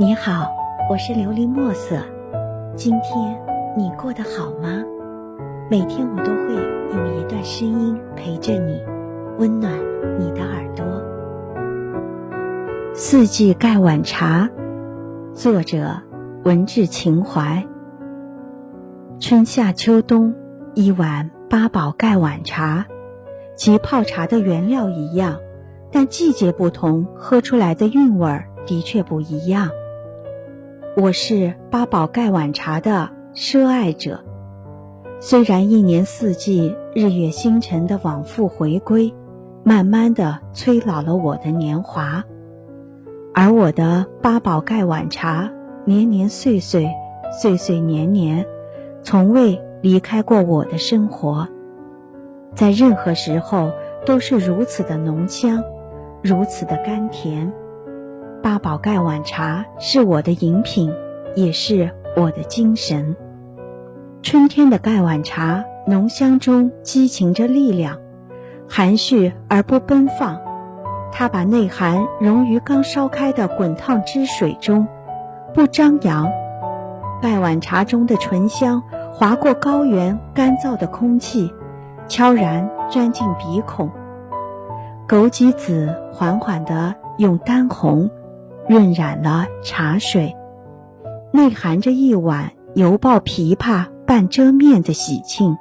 你好，我是琉璃墨色。今天你过得好吗？每天我都会用一段声音陪着你，温暖你的耳朵。四季盖碗茶，作者文志情怀。春夏秋冬，一碗八宝盖碗茶，其泡茶的原料一样，但季节不同，喝出来的韵味儿的确不一样。我是八宝盖碗茶的奢爱者，虽然一年四季、日月星辰的往复回归，慢慢的催老了我的年华，而我的八宝盖碗茶年年岁岁、岁岁年年，从未离开过我的生活，在任何时候都是如此的浓香，如此的甘甜。八宝盖碗茶是我的饮品，也是我的精神。春天的盖碗茶，浓香中激情着力量，含蓄而不奔放。它把内涵融于刚烧开的滚烫汁水中，不张扬。盖碗茶中的醇香划过高原干燥的空气，悄然钻进鼻孔。枸杞子缓缓地用丹红。润染了茶水，内含着一碗犹抱琵琶半遮面的喜庆。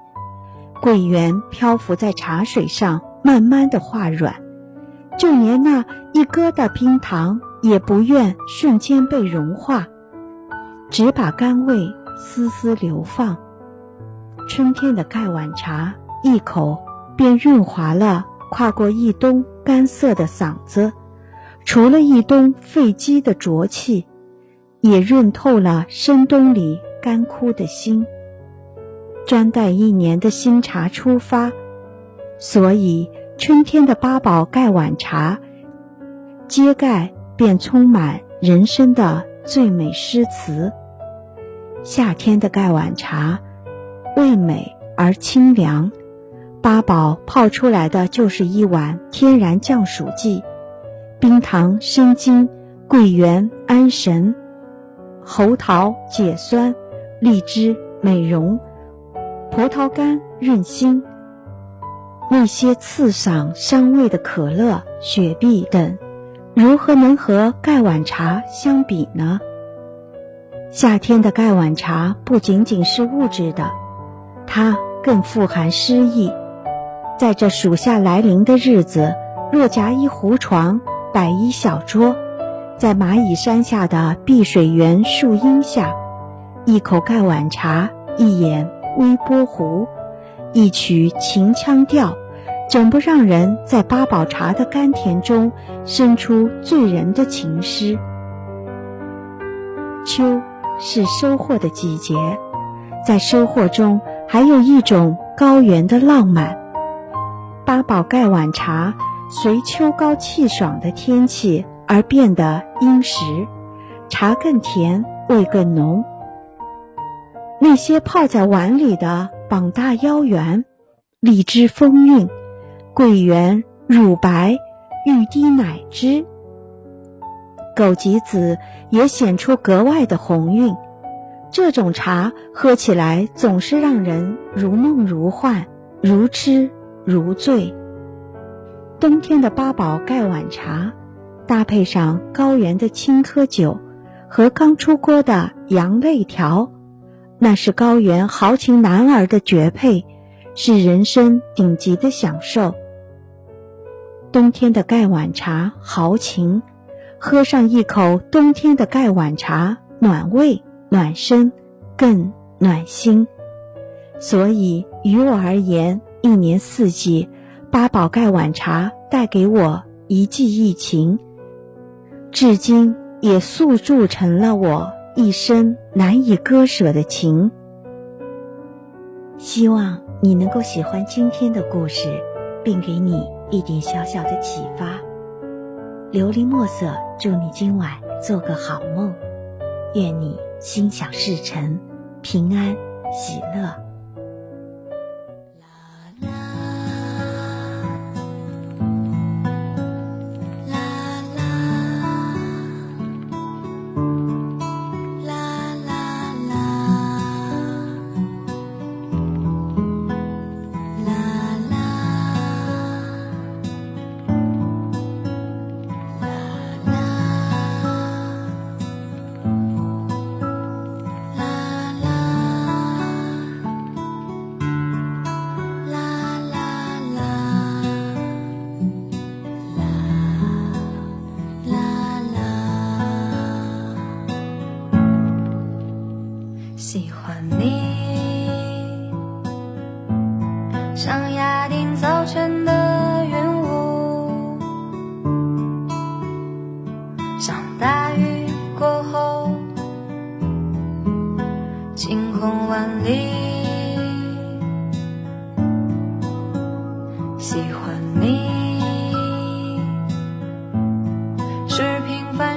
桂圆漂浮在茶水上，慢慢的化软，就连那一疙瘩冰糖也不愿瞬间被融化，只把甘味丝丝流放。春天的盖碗茶，一口便润滑了跨过一冬干涩的嗓子。除了一冬废积的浊气，也润透了深冬里干枯的心。专待一年的新茶出发，所以春天的八宝盖碗茶，揭盖便充满人生的最美诗词。夏天的盖碗茶，味美而清凉，八宝泡出来的就是一碗天然降暑剂。冰糖生津，桂圆安神，猴桃解酸，荔枝美容，葡萄干润心。那些刺嗓伤胃的可乐、雪碧等，如何能和盖碗茶相比呢？夏天的盖碗茶不仅仅是物质的，它更富含诗意。在这暑夏来临的日子，若夹一壶床。摆一小桌，在蚂蚁山下的碧水园树荫下，一口盖碗茶，一眼微波壶，一曲秦腔调，怎不让人在八宝茶的甘甜中生出醉人的情诗？秋是收获的季节，在收获中还有一种高原的浪漫。八宝盖碗茶。随秋高气爽的天气而变得殷实，茶更甜，味更浓。那些泡在碗里的膀大腰圆，荔枝风韵，桂圆乳白，欲滴奶汁。枸杞子也显出格外的红晕。这种茶喝起来总是让人如梦如幻，如痴如醉。冬天的八宝盖碗茶，搭配上高原的青稞酒和刚出锅的羊肋条，那是高原豪情男儿的绝配，是人生顶级的享受。冬天的盖碗茶豪情，喝上一口冬天的盖碗茶，暖胃暖身，更暖心。所以于我而言，一年四季。八宝盖碗茶带给我一记疫情，至今也塑铸成了我一生难以割舍的情。希望你能够喜欢今天的故事，并给你一点小小的启发。琉璃墨色，祝你今晚做个好梦，愿你心想事成，平安喜乐。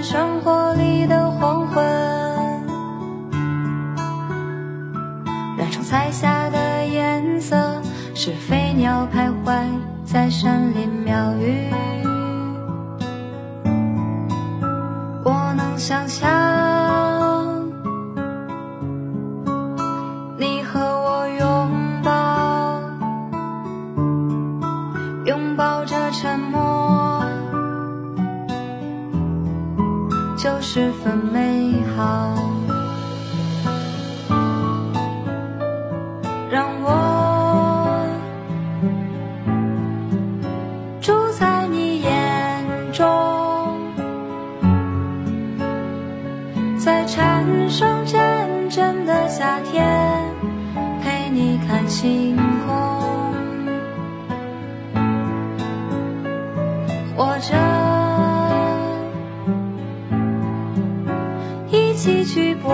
生活里的黄昏。染成彩霞的颜色是飞鸟徘徊在山林庙宇。让我住在你眼中在蝉声阵阵的夏天陪你看星空。或者一起去捕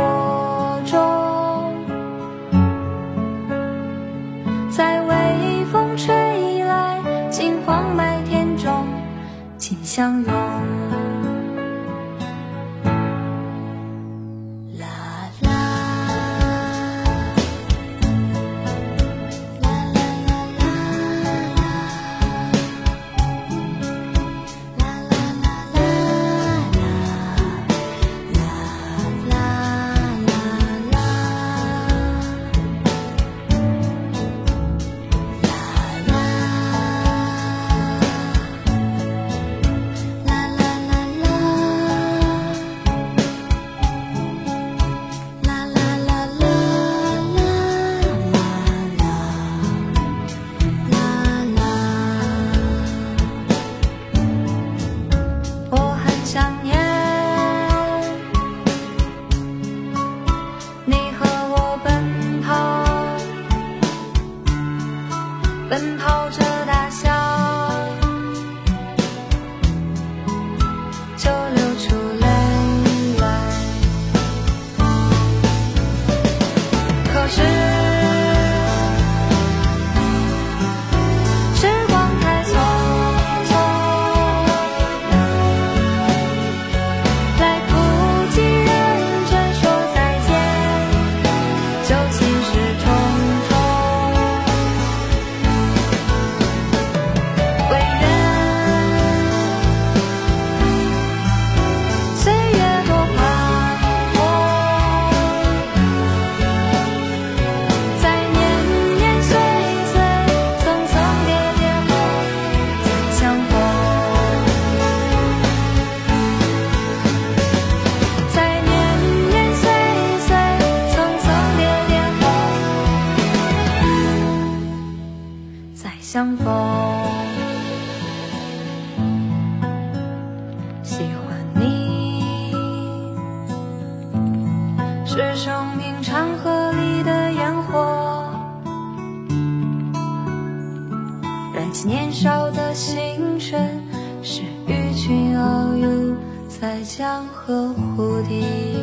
相拥。奔跑着大象。年少的星辰是与君遨游在江河湖底。